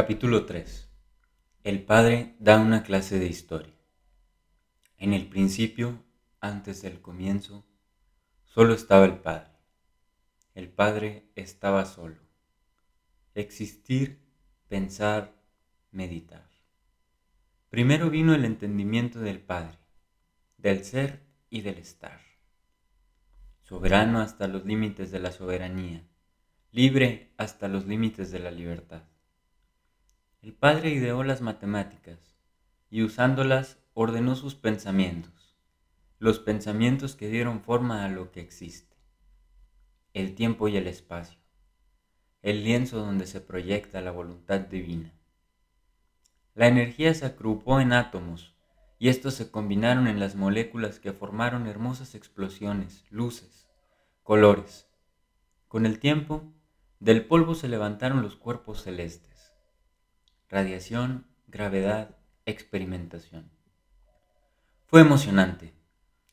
Capítulo 3 El padre da una clase de historia. En el principio, antes del comienzo, solo estaba el padre. El padre estaba solo. Existir, pensar, meditar. Primero vino el entendimiento del padre, del ser y del estar. Soberano hasta los límites de la soberanía, libre hasta los límites de la libertad el padre ideó las matemáticas y usándolas ordenó sus pensamientos, los pensamientos que dieron forma a lo que existe, el tiempo y el espacio, el lienzo donde se proyecta la voluntad divina. La energía se agrupó en átomos y estos se combinaron en las moléculas que formaron hermosas explosiones, luces, colores. Con el tiempo, del polvo se levantaron los cuerpos celestes radiación, gravedad, experimentación. Fue emocionante.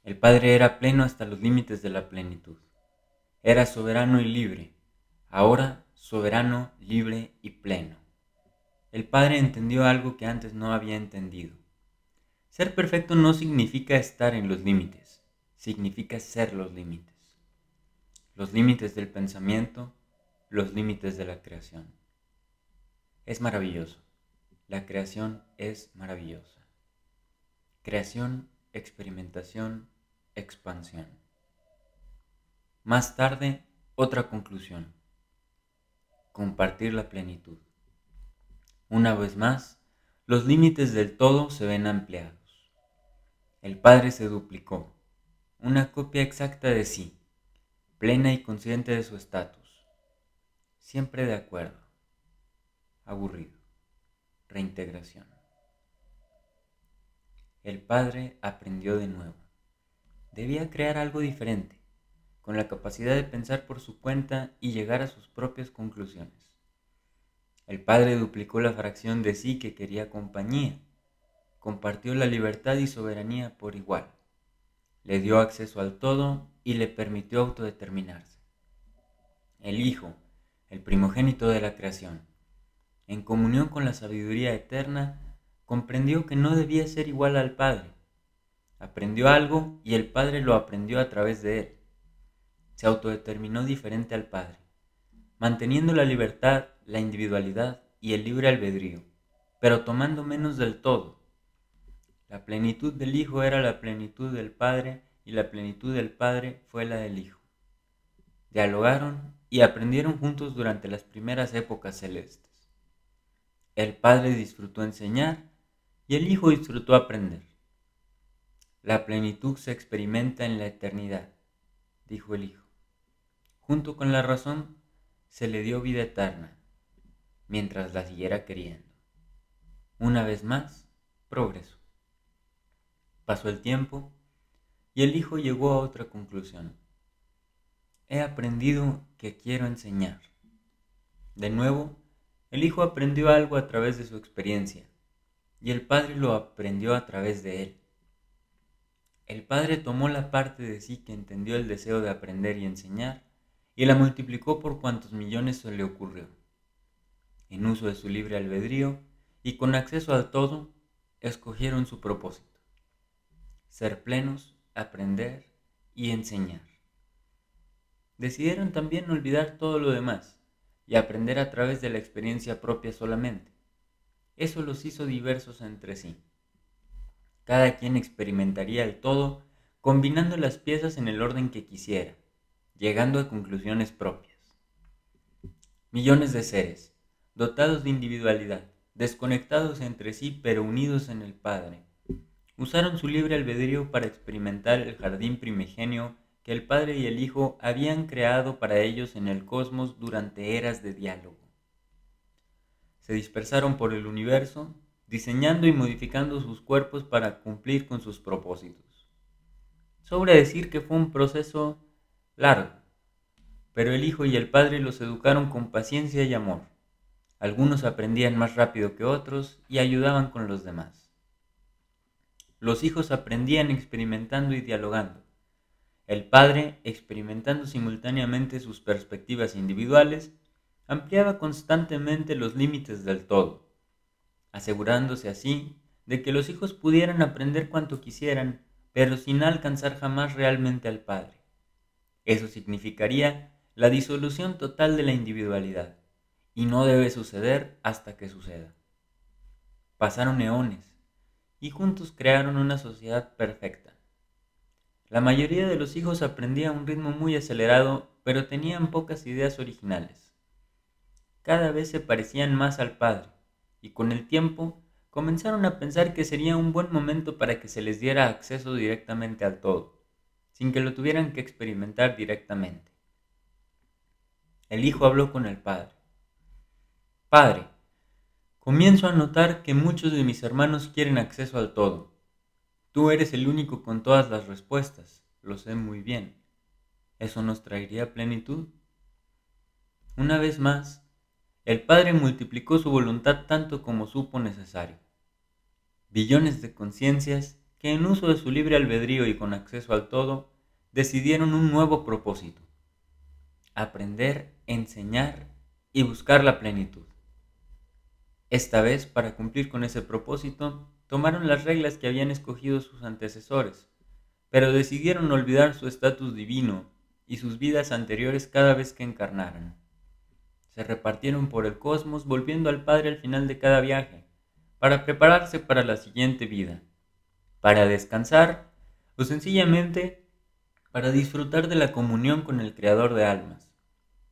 El Padre era pleno hasta los límites de la plenitud. Era soberano y libre, ahora soberano, libre y pleno. El Padre entendió algo que antes no había entendido. Ser perfecto no significa estar en los límites, significa ser los límites. Los límites del pensamiento, los límites de la creación. Es maravilloso. La creación es maravillosa. Creación, experimentación, expansión. Más tarde, otra conclusión. Compartir la plenitud. Una vez más, los límites del todo se ven ampliados. El Padre se duplicó, una copia exacta de sí, plena y consciente de su estatus, siempre de acuerdo, aburrido reintegración. El padre aprendió de nuevo. Debía crear algo diferente, con la capacidad de pensar por su cuenta y llegar a sus propias conclusiones. El padre duplicó la fracción de sí que quería compañía, compartió la libertad y soberanía por igual, le dio acceso al todo y le permitió autodeterminarse. El Hijo, el primogénito de la creación, en comunión con la sabiduría eterna, comprendió que no debía ser igual al Padre. Aprendió algo y el Padre lo aprendió a través de él. Se autodeterminó diferente al Padre, manteniendo la libertad, la individualidad y el libre albedrío, pero tomando menos del todo. La plenitud del Hijo era la plenitud del Padre y la plenitud del Padre fue la del Hijo. Dialogaron y aprendieron juntos durante las primeras épocas celestes. El Padre disfrutó enseñar y el Hijo disfrutó aprender. La plenitud se experimenta en la eternidad, dijo el Hijo. Junto con la razón se le dio vida eterna, mientras la siguiera queriendo. Una vez más, progreso. Pasó el tiempo y el Hijo llegó a otra conclusión. He aprendido que quiero enseñar. De nuevo, el Hijo aprendió algo a través de su experiencia y el Padre lo aprendió a través de él. El Padre tomó la parte de sí que entendió el deseo de aprender y enseñar y la multiplicó por cuantos millones se le ocurrió. En uso de su libre albedrío y con acceso al todo, escogieron su propósito. Ser plenos, aprender y enseñar. Decidieron también olvidar todo lo demás y aprender a través de la experiencia propia solamente. Eso los hizo diversos entre sí. Cada quien experimentaría el todo combinando las piezas en el orden que quisiera, llegando a conclusiones propias. Millones de seres, dotados de individualidad, desconectados entre sí pero unidos en el Padre, usaron su libre albedrío para experimentar el jardín primigenio que el Padre y el Hijo habían creado para ellos en el cosmos durante eras de diálogo. Se dispersaron por el universo, diseñando y modificando sus cuerpos para cumplir con sus propósitos. Sobra decir que fue un proceso largo, pero el Hijo y el Padre los educaron con paciencia y amor. Algunos aprendían más rápido que otros y ayudaban con los demás. Los hijos aprendían experimentando y dialogando el padre experimentando simultáneamente sus perspectivas individuales ampliaba constantemente los límites del todo, asegurándose así de que los hijos pudieran aprender cuanto quisieran, pero sin alcanzar jamás realmente al Padre. Eso significaría la disolución total de la individualidad, y no debe suceder hasta que suceda. Pasaron eones, y juntos crearon una sociedad perfecta. La mayoría de los hijos aprendía a un ritmo muy acelerado, pero tenían pocas ideas originales. Cada vez se parecían más al padre, y con el tiempo comenzaron a pensar que sería un buen momento para que se les diera acceso directamente al todo, sin que lo tuvieran que experimentar directamente. El hijo habló con el padre. Padre, comienzo a notar que muchos de mis hermanos quieren acceso al todo. Tú eres el único con todas las respuestas, lo sé muy bien. ¿Eso nos traería plenitud? Una vez más, el Padre multiplicó su voluntad tanto como supo necesario billones de conciencias que en uso de su libre albedrío y con acceso al todo, decidieron un nuevo propósito. Aprender, enseñar y buscar la plenitud. Esta vez, para cumplir con ese propósito, tomaron las reglas que habían escogido sus antecesores, pero decidieron olvidar su estatus divino y sus vidas anteriores cada vez que encarnaran. Se repartieron por el cosmos volviendo al Padre al final de cada viaje, para prepararse para la siguiente vida, para descansar o sencillamente para disfrutar de la comunión con el Creador de almas,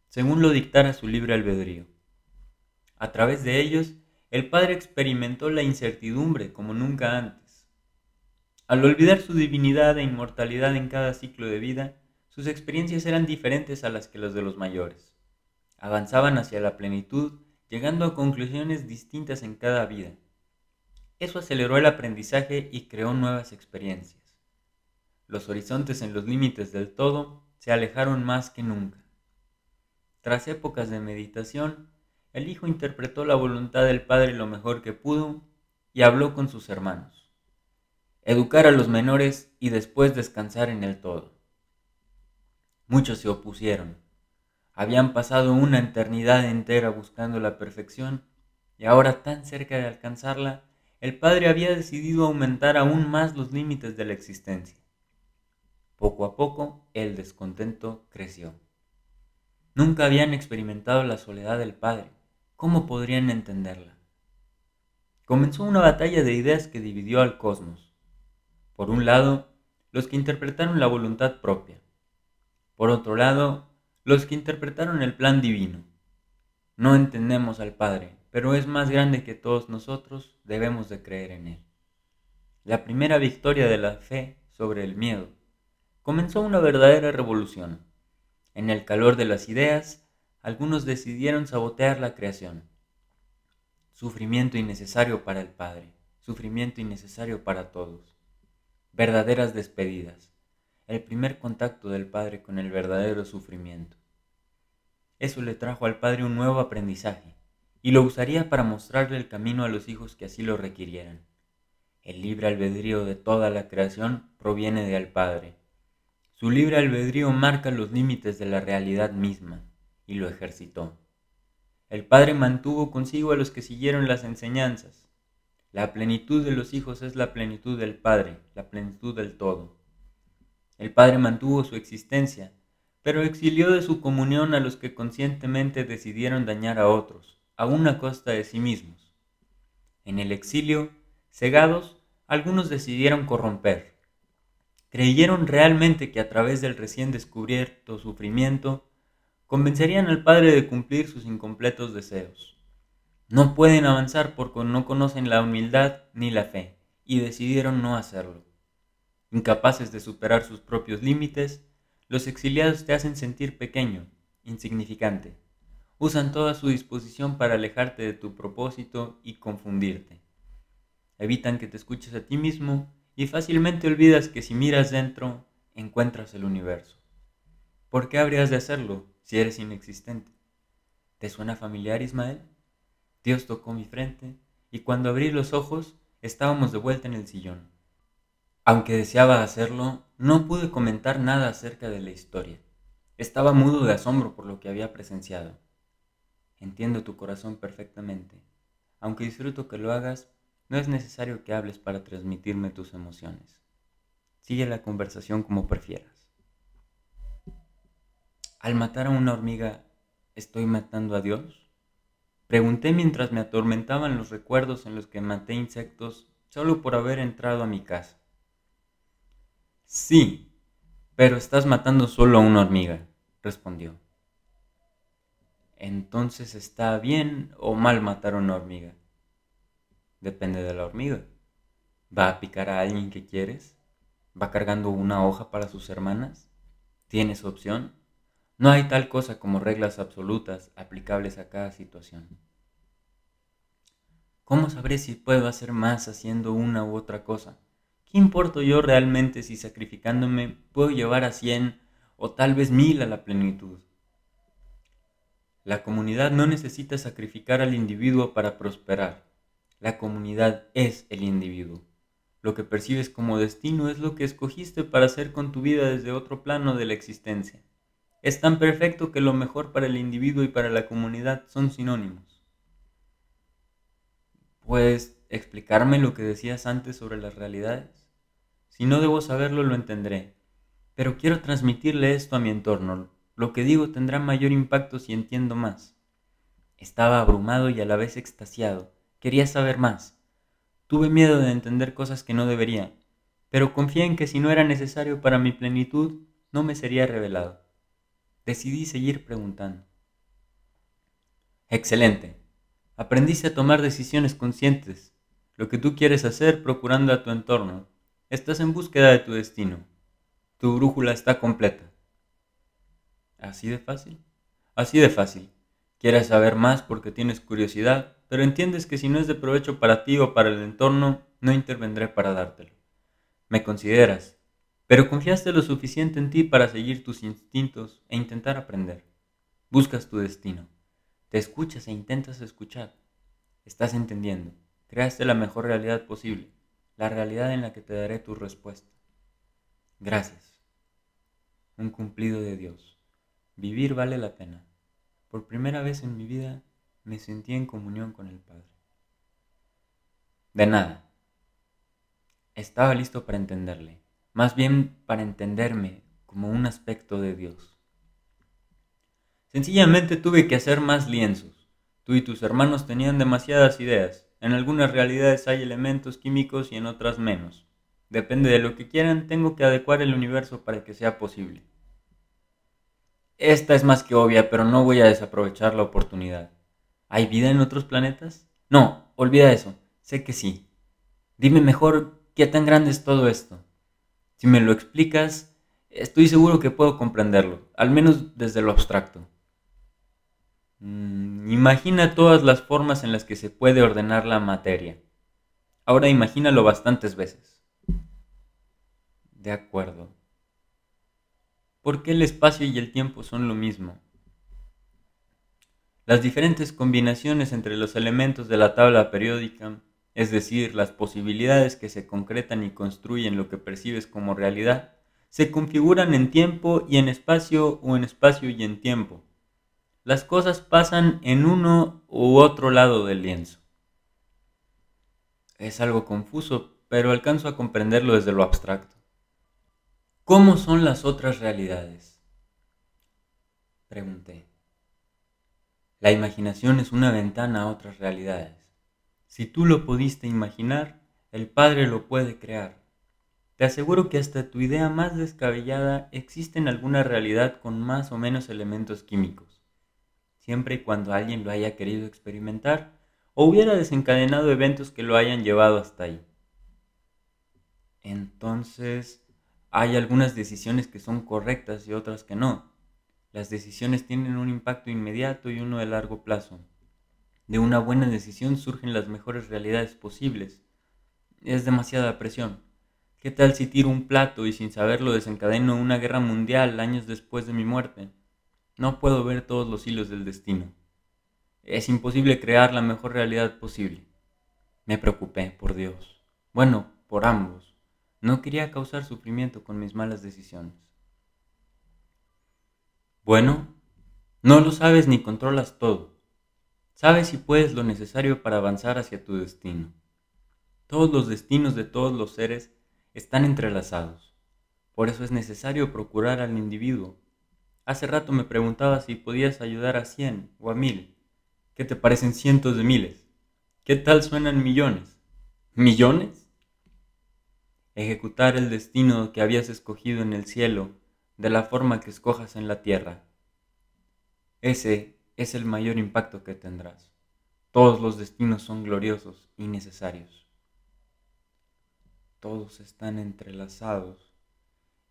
según lo dictara su libre albedrío. A través de ellos, el Padre experimentó la incertidumbre como nunca antes. Al olvidar su divinidad e inmortalidad en cada ciclo de vida, sus experiencias eran diferentes a las que las de los mayores. Avanzaban hacia la plenitud, llegando a conclusiones distintas en cada vida. Eso aceleró el aprendizaje y creó nuevas experiencias. Los horizontes en los límites del todo se alejaron más que nunca. Tras épocas de meditación, el hijo interpretó la voluntad del padre lo mejor que pudo y habló con sus hermanos. Educar a los menores y después descansar en el todo. Muchos se opusieron. Habían pasado una eternidad entera buscando la perfección y ahora tan cerca de alcanzarla, el padre había decidido aumentar aún más los límites de la existencia. Poco a poco el descontento creció. Nunca habían experimentado la soledad del padre. ¿Cómo podrían entenderla? Comenzó una batalla de ideas que dividió al cosmos. Por un lado, los que interpretaron la voluntad propia. Por otro lado, los que interpretaron el plan divino. No entendemos al Padre, pero es más grande que todos nosotros, debemos de creer en Él. La primera victoria de la fe sobre el miedo comenzó una verdadera revolución. En el calor de las ideas, algunos decidieron sabotear la creación. Sufrimiento innecesario para el Padre, sufrimiento innecesario para todos. Verdaderas despedidas, el primer contacto del Padre con el verdadero sufrimiento. Eso le trajo al Padre un nuevo aprendizaje, y lo usaría para mostrarle el camino a los hijos que así lo requirieran. El libre albedrío de toda la creación proviene del Padre. Su libre albedrío marca los límites de la realidad misma, y lo ejercitó. El Padre mantuvo consigo a los que siguieron las enseñanzas. La plenitud de los hijos es la plenitud del Padre, la plenitud del todo. El Padre mantuvo su existencia, pero exilió de su comunión a los que conscientemente decidieron dañar a otros a una costa de sí mismos. En el exilio, cegados, algunos decidieron corromper. Creyeron realmente que a través del recién descubierto sufrimiento convencerían al Padre de cumplir sus incompletos deseos. No pueden avanzar porque no conocen la humildad ni la fe, y decidieron no hacerlo. Incapaces de superar sus propios límites, los exiliados te hacen sentir pequeño, insignificante usan toda su disposición para alejarte de tu propósito y confundirte. Evitan que te escuches a ti mismo y fácilmente olvidas que si miras dentro, encuentras el universo. ¿Por qué habrías de hacerlo si eres inexistente? ¿Te suena familiar, Ismael? Dios tocó mi frente y cuando abrí los ojos estábamos de vuelta en el sillón. Aunque deseaba hacerlo, no pude comentar nada acerca de la historia. Estaba mudo de asombro por lo que había presenciado. Entiendo tu corazón perfectamente. Aunque disfruto que lo hagas, no es necesario que hables para transmitirme tus emociones. Sigue la conversación como prefieras. Al matar a una hormiga, ¿estoy matando a Dios? Pregunté mientras me atormentaban los recuerdos en los que maté insectos solo por haber entrado a mi casa. Sí, pero estás matando solo a una hormiga, respondió. Entonces está bien o mal matar a una hormiga. Depende de la hormiga. ¿Va a picar a alguien que quieres? ¿Va cargando una hoja para sus hermanas? ¿Tienes opción? No hay tal cosa como reglas absolutas aplicables a cada situación. ¿Cómo sabré si puedo hacer más haciendo una u otra cosa? ¿Qué importo yo realmente si sacrificándome puedo llevar a cien o tal vez mil a la plenitud? La comunidad no necesita sacrificar al individuo para prosperar. La comunidad es el individuo. Lo que percibes como destino es lo que escogiste para hacer con tu vida desde otro plano de la existencia. Es tan perfecto que lo mejor para el individuo y para la comunidad son sinónimos. ¿Puedes explicarme lo que decías antes sobre las realidades? Si no debo saberlo, lo entenderé. Pero quiero transmitirle esto a mi entorno, lo que digo tendrá mayor impacto si entiendo más. Estaba abrumado y a la vez extasiado. Quería saber más. Tuve miedo de entender cosas que no debería, pero confié en que si no era necesario para mi plenitud, no me sería revelado. Decidí seguir preguntando. Excelente. Aprendiste a tomar decisiones conscientes, lo que tú quieres hacer procurando a tu entorno. Estás en búsqueda de tu destino. Tu brújula está completa. Así de fácil. Así de fácil. Quieres saber más porque tienes curiosidad, pero entiendes que si no es de provecho para ti o para el entorno, no intervendré para dártelo. Me consideras, pero confiaste lo suficiente en ti para seguir tus instintos e intentar aprender. Buscas tu destino. Te escuchas e intentas escuchar. Estás entendiendo. Creaste la mejor realidad posible, la realidad en la que te daré tu respuesta. Gracias. Un cumplido de Dios. Vivir vale la pena. Por primera vez en mi vida me sentí en comunión con el Padre. De nada. Estaba listo para entenderle, más bien para entenderme como un aspecto de Dios. Sencillamente tuve que hacer más lienzos. Tú y tus hermanos tenían demasiadas ideas. En algunas realidades hay elementos químicos y en otras menos. Depende de lo que quieran, tengo que adecuar el universo para que sea posible. Esta es más que obvia, pero no voy a desaprovechar la oportunidad. ¿Hay vida en otros planetas? No, olvida eso. Sé que sí. Dime mejor qué tan grande es todo esto. Si me lo explicas, estoy seguro que puedo comprenderlo, al menos desde lo abstracto. Mm, imagina todas las formas en las que se puede ordenar la materia. Ahora imagínalo bastantes veces. De acuerdo. ¿Por qué el espacio y el tiempo son lo mismo? Las diferentes combinaciones entre los elementos de la tabla periódica, es decir, las posibilidades que se concretan y construyen lo que percibes como realidad, se configuran en tiempo y en espacio o en espacio y en tiempo. Las cosas pasan en uno u otro lado del lienzo. Es algo confuso, pero alcanzo a comprenderlo desde lo abstracto. ¿Cómo son las otras realidades? Pregunté. La imaginación es una ventana a otras realidades. Si tú lo pudiste imaginar, el Padre lo puede crear. Te aseguro que hasta tu idea más descabellada existe en alguna realidad con más o menos elementos químicos, siempre y cuando alguien lo haya querido experimentar o hubiera desencadenado eventos que lo hayan llevado hasta ahí. Entonces, hay algunas decisiones que son correctas y otras que no. Las decisiones tienen un impacto inmediato y uno de largo plazo. De una buena decisión surgen las mejores realidades posibles. Es demasiada presión. ¿Qué tal si tiro un plato y sin saberlo desencadeno una guerra mundial años después de mi muerte? No puedo ver todos los hilos del destino. Es imposible crear la mejor realidad posible. Me preocupé, por Dios. Bueno, por ambos. No quería causar sufrimiento con mis malas decisiones. Bueno, no lo sabes ni controlas todo. Sabes y puedes lo necesario para avanzar hacia tu destino. Todos los destinos de todos los seres están entrelazados. Por eso es necesario procurar al individuo. Hace rato me preguntaba si podías ayudar a cien o a mil. ¿Qué te parecen cientos de miles? ¿Qué tal suenan millones? ¿Millones? Ejecutar el destino que habías escogido en el cielo de la forma que escojas en la tierra. Ese es el mayor impacto que tendrás. Todos los destinos son gloriosos y necesarios. Todos están entrelazados.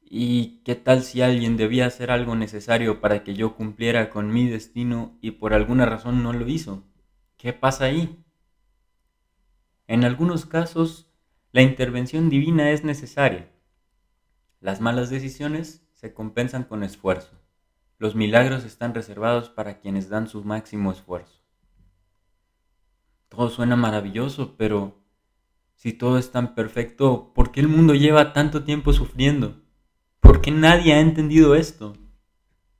¿Y qué tal si alguien debía hacer algo necesario para que yo cumpliera con mi destino y por alguna razón no lo hizo? ¿Qué pasa ahí? En algunos casos, la intervención divina es necesaria. Las malas decisiones se compensan con esfuerzo. Los milagros están reservados para quienes dan su máximo esfuerzo. Todo suena maravilloso, pero si todo es tan perfecto, ¿por qué el mundo lleva tanto tiempo sufriendo? ¿Por qué nadie ha entendido esto?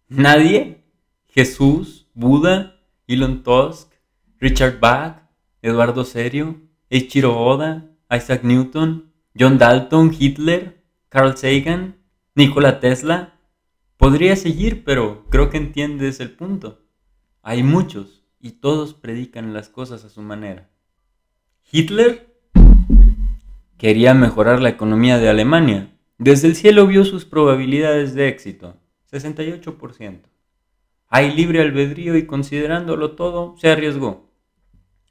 ¿Nadie? ¿Jesús? ¿Buda? ¿Elon Tusk? ¿Richard Bach? ¿Eduardo Serio? ¿Eiichiro Oda? ¿Isaac Newton? ¿John Dalton? ¿Hitler? ¿Carl Sagan? ¿Nikola Tesla? Podría seguir, pero creo que entiendes el punto. Hay muchos y todos predican las cosas a su manera. Hitler quería mejorar la economía de Alemania. Desde el cielo vio sus probabilidades de éxito, 68%. Hay libre albedrío y considerándolo todo, se arriesgó.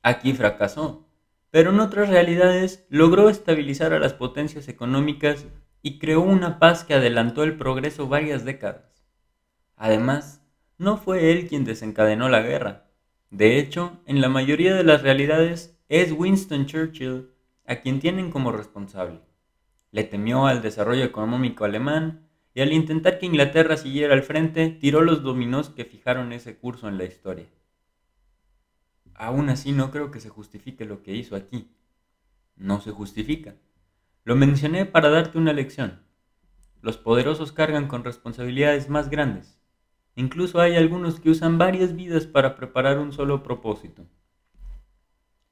Aquí fracasó, pero en otras realidades logró estabilizar a las potencias económicas y creó una paz que adelantó el progreso varias décadas. Además, no fue él quien desencadenó la guerra. De hecho, en la mayoría de las realidades es Winston Churchill a quien tienen como responsable. Le temió al desarrollo económico alemán y al intentar que Inglaterra siguiera al frente, tiró los dominós que fijaron ese curso en la historia. Aún así no creo que se justifique lo que hizo aquí. No se justifica. Lo mencioné para darte una lección. Los poderosos cargan con responsabilidades más grandes. Incluso hay algunos que usan varias vidas para preparar un solo propósito.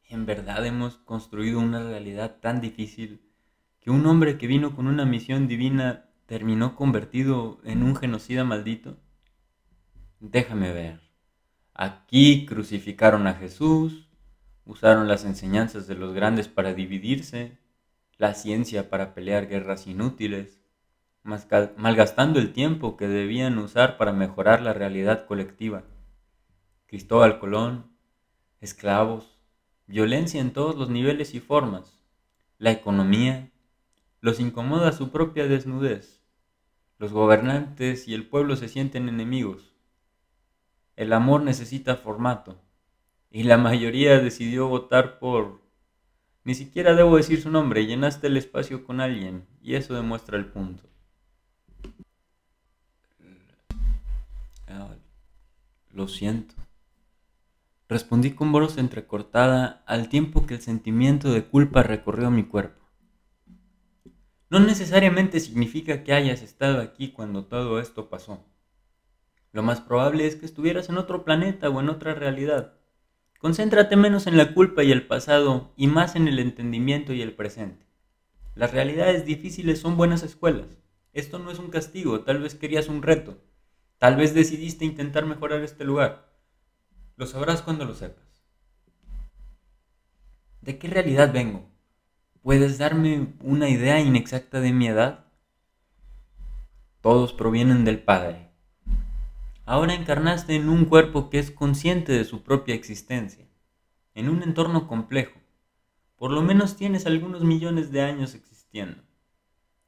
En verdad hemos construido una realidad tan difícil que un hombre que vino con una misión divina terminó convertido en un genocida maldito. Déjame ver. Aquí crucificaron a Jesús, usaron las enseñanzas de los grandes para dividirse, la ciencia para pelear guerras inútiles, malgastando el tiempo que debían usar para mejorar la realidad colectiva. Cristóbal Colón, esclavos, violencia en todos los niveles y formas, la economía, los incomoda su propia desnudez, los gobernantes y el pueblo se sienten enemigos. El amor necesita formato, y la mayoría decidió votar por ni siquiera debo decir su nombre, llenaste el espacio con alguien y eso demuestra el punto. Ah, lo siento. Respondí con voz entrecortada al tiempo que el sentimiento de culpa recorrió mi cuerpo. No necesariamente significa que hayas estado aquí cuando todo esto pasó. Lo más probable es que estuvieras en otro planeta o en otra realidad. Concéntrate menos en la culpa y el pasado y más en el entendimiento y el presente. Las realidades difíciles son buenas escuelas. Esto no es un castigo, tal vez querías un reto. Tal vez decidiste intentar mejorar este lugar. Lo sabrás cuando lo sepas. ¿De qué realidad vengo? ¿Puedes darme una idea inexacta de mi edad? Todos provienen del Padre ahora encarnaste en un cuerpo que es consciente de su propia existencia, en un entorno complejo. Por lo menos tienes algunos millones de años existiendo.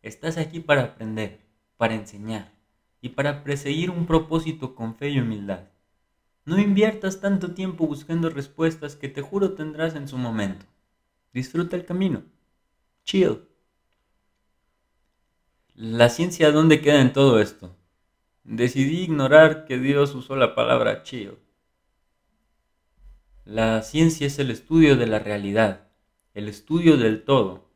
Estás aquí para aprender, para enseñar y para perseguir un propósito con fe y humildad. No inviertas tanto tiempo buscando respuestas que te juro tendrás en su momento. Disfruta el camino. Chill. La ciencia, ¿dónde queda en todo esto? Decidí ignorar que Dios usó la palabra chill. La ciencia es el estudio de la realidad, el estudio del todo.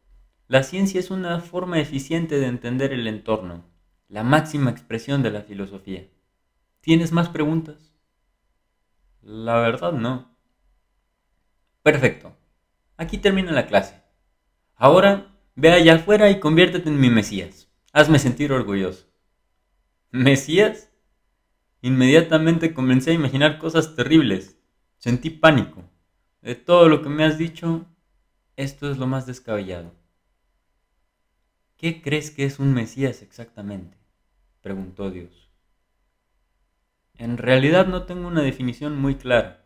La ciencia es una forma eficiente de entender el entorno, la máxima expresión de la filosofía. ¿Tienes más preguntas? La verdad no. Perfecto. Aquí termina la clase. Ahora, ve allá afuera y conviértete en mi Mesías. Hazme sentir orgulloso. ¿Mesías? Inmediatamente comencé a imaginar cosas terribles. Sentí pánico. De todo lo que me has dicho, esto es lo más descabellado. ¿Qué crees que es un Mesías exactamente? preguntó Dios. En realidad no tengo una definición muy clara.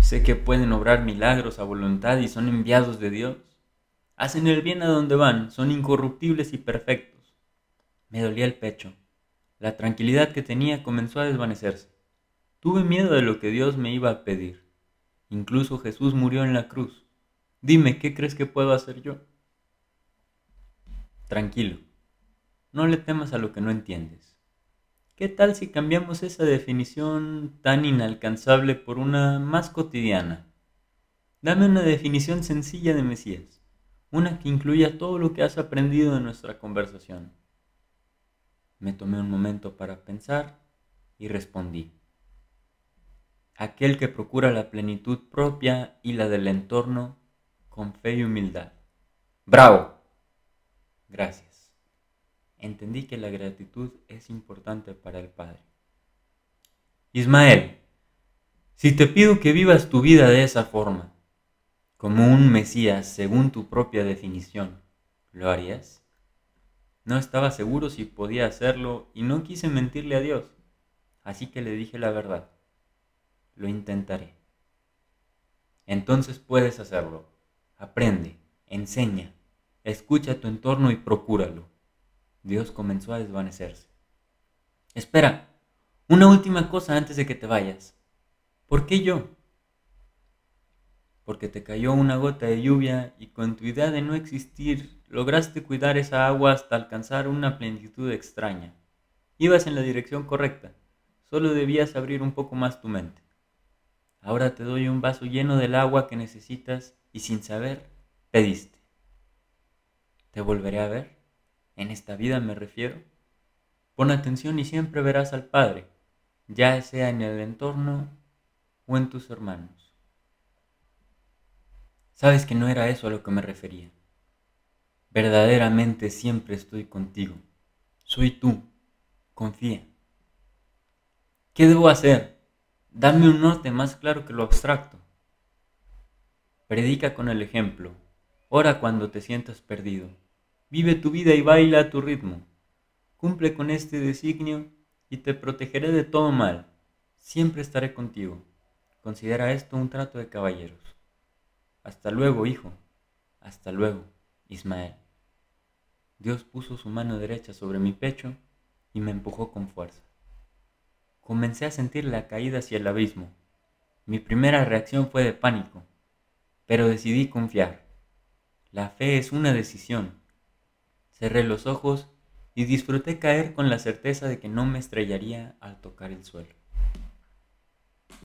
Sé que pueden obrar milagros a voluntad y son enviados de Dios. Hacen el bien a donde van, son incorruptibles y perfectos. Me dolía el pecho. La tranquilidad que tenía comenzó a desvanecerse. Tuve miedo de lo que Dios me iba a pedir. Incluso Jesús murió en la cruz. Dime, ¿qué crees que puedo hacer yo? Tranquilo. No le temas a lo que no entiendes. ¿Qué tal si cambiamos esa definición tan inalcanzable por una más cotidiana? Dame una definición sencilla de Mesías, una que incluya todo lo que has aprendido en nuestra conversación. Me tomé un momento para pensar y respondí. Aquel que procura la plenitud propia y la del entorno con fe y humildad. ¡Bravo! Gracias entendí que la gratitud es importante para el Padre. Ismael, si te pido que vivas tu vida de esa forma, como un Mesías según tu propia definición, ¿lo harías? No estaba seguro si podía hacerlo y no quise mentirle a Dios, así que le dije la verdad. Lo intentaré. Entonces puedes hacerlo. Aprende, enseña, escucha tu entorno y procúralo. Dios comenzó a desvanecerse. Espera, una última cosa antes de que te vayas. ¿Por qué yo? Porque te cayó una gota de lluvia y con tu idea de no existir lograste cuidar esa agua hasta alcanzar una plenitud extraña. Ibas en la dirección correcta, solo debías abrir un poco más tu mente. Ahora te doy un vaso lleno del agua que necesitas y sin saber, pediste. ¿Te volveré a ver? en esta vida me refiero, pon atención y siempre verás al Padre, ya sea en el entorno o en tus hermanos. Sabes que no era eso a lo que me refería. Verdaderamente siempre estoy contigo. Soy tú. Confía. ¿Qué debo hacer? Dame un norte más claro que lo abstracto. Predica con el ejemplo. Ora cuando te sientas perdido. Vive tu vida y baila a tu ritmo. Cumple con este designio y te protegeré de todo mal. Siempre estaré contigo. Considera esto un trato de caballeros. Hasta luego, hijo. Hasta luego, Ismael. Dios puso su mano derecha sobre mi pecho y me empujó con fuerza. Comencé a sentir la caída hacia el abismo. Mi primera reacción fue de pánico, pero decidí confiar. La fe es una decisión Cerré los ojos y disfruté caer con la certeza de que no me estrellaría al tocar el suelo.